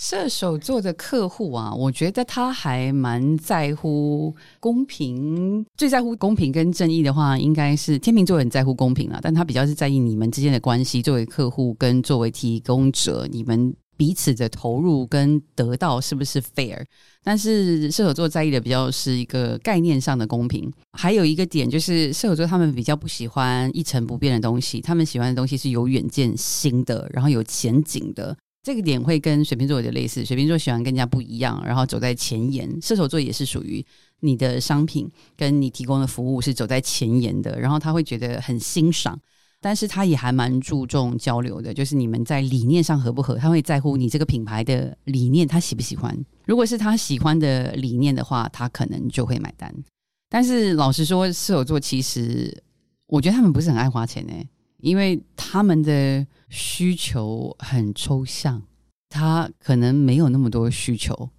射手座的客户啊，我觉得他还蛮在乎公平，最在乎公平跟正义的话，应该是天秤座很在乎公平啊，但他比较是在意你们之间的关系，作为客户跟作为提供者，你们彼此的投入跟得到是不是 fair？但是射手座在意的比较是一个概念上的公平，还有一个点就是射手座他们比较不喜欢一成不变的东西，他们喜欢的东西是有远见、新的，然后有前景的。这个点会跟水瓶座有点类似，水瓶座喜欢跟人家不一样，然后走在前沿。射手座也是属于你的商品跟你提供的服务是走在前沿的，然后他会觉得很欣赏，但是他也还蛮注重交流的，就是你们在理念上合不合，他会在乎你这个品牌的理念他喜不喜欢。如果是他喜欢的理念的话，他可能就会买单。但是老实说，射手座其实我觉得他们不是很爱花钱呢，因为他们的。需求很抽象，他可能没有那么多需求，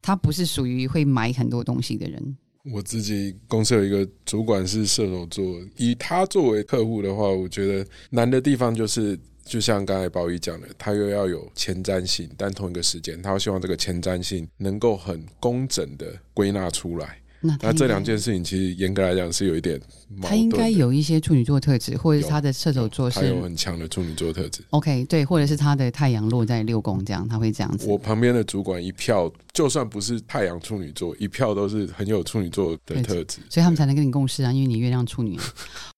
他不是属于会买很多东西的人。我自己公司有一个主管是射手座，以他作为客户的话，我觉得难的地方就是，就像刚才宝仪讲的，他又要有前瞻性，但同一个时间，他希望这个前瞻性能够很工整的归纳出来。那这两件事情其实严格来讲是有一点，他应该有一些处女座特质，或者是他的射手座是有很强的处女座特质。OK，对，或者是他的太阳落在六宫，这样他会这样子。我旁边的主管一票，就算不是太阳处女座，一票都是很有处女座的特质，所以他们才能跟你共事啊，因为你月亮处女。